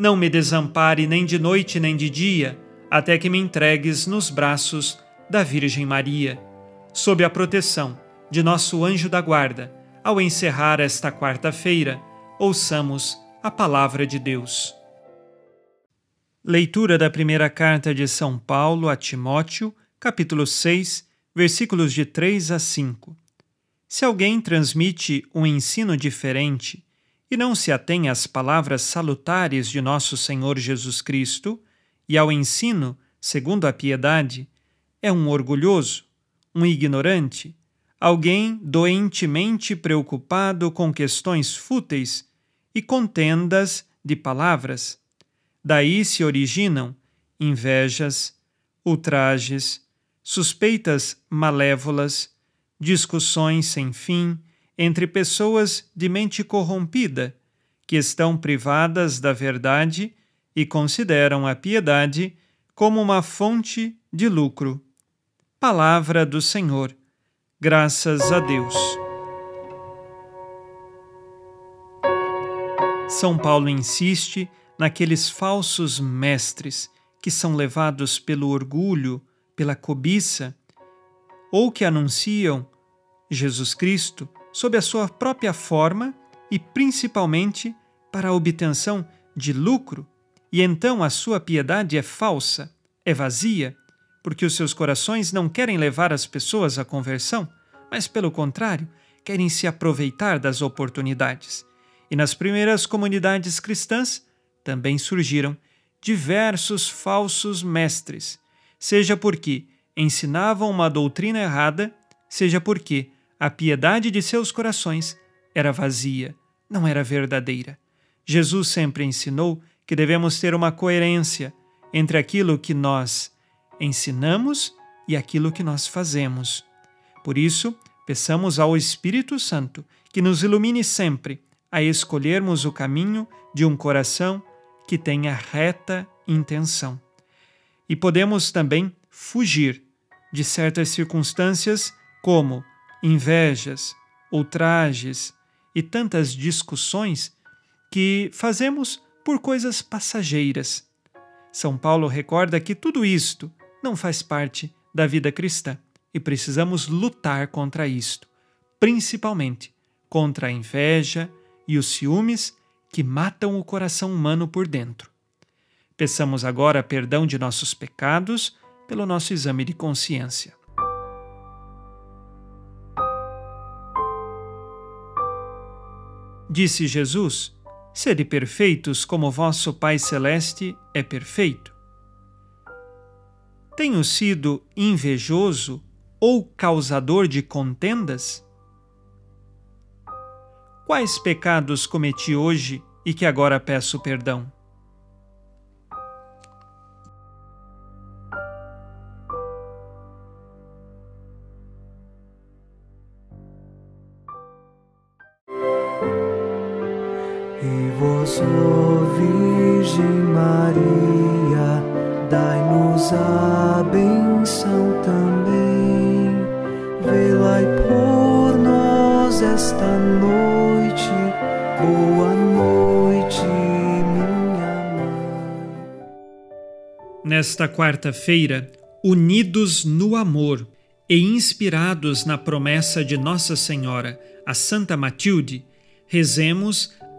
não me desampare nem de noite nem de dia, até que me entregues nos braços da Virgem Maria. Sob a proteção de nosso anjo da guarda, ao encerrar esta quarta-feira, ouçamos a palavra de Deus. Leitura da primeira carta de São Paulo a Timóteo, capítulo 6, versículos de 3 a 5. Se alguém transmite um ensino diferente e não se atém às palavras salutares de nosso Senhor Jesus Cristo e ao ensino segundo a piedade, é um orgulhoso, um ignorante, alguém doentemente preocupado com questões fúteis e contendas de palavras. Daí se originam invejas, ultrajes, suspeitas malévolas, discussões sem fim entre pessoas de mente corrompida que estão privadas da verdade e consideram a piedade como uma fonte de lucro. Palavra do Senhor Graças a Deus. São Paulo insiste naqueles falsos mestres que são levados pelo orgulho, pela cobiça, ou que anunciam Jesus Cristo sob a sua própria forma e principalmente para a obtenção de lucro, e então a sua piedade é falsa, é vazia, porque os seus corações não querem levar as pessoas à conversão, mas, pelo contrário, querem se aproveitar das oportunidades. E nas primeiras comunidades cristãs também surgiram diversos falsos mestres, seja porque ensinavam uma doutrina errada, seja porque a piedade de seus corações era vazia, não era verdadeira. Jesus sempre ensinou que devemos ter uma coerência entre aquilo que nós ensinamos e aquilo que nós fazemos. Por isso, peçamos ao Espírito Santo que nos ilumine sempre a escolhermos o caminho de um coração que tenha reta intenção. E podemos também fugir de certas circunstâncias como invejas, ultrajes e tantas discussões que fazemos por coisas passageiras. São Paulo recorda que tudo isto não faz parte da vida cristã e precisamos lutar contra isto, principalmente contra a inveja e os ciúmes que matam o coração humano por dentro. Peçamos agora perdão de nossos pecados pelo nosso exame de consciência. Disse Jesus: Sede perfeitos como vosso Pai Celeste é perfeito. Tenho sido invejoso ou causador de contendas? Quais pecados cometi hoje e que agora peço perdão? E vós, Virgem Maria, dai-nos a benção também. Velai por nós esta noite, boa noite, minha mãe. Nesta quarta-feira, unidos no amor e inspirados na promessa de Nossa Senhora, a Santa Matilde, rezemos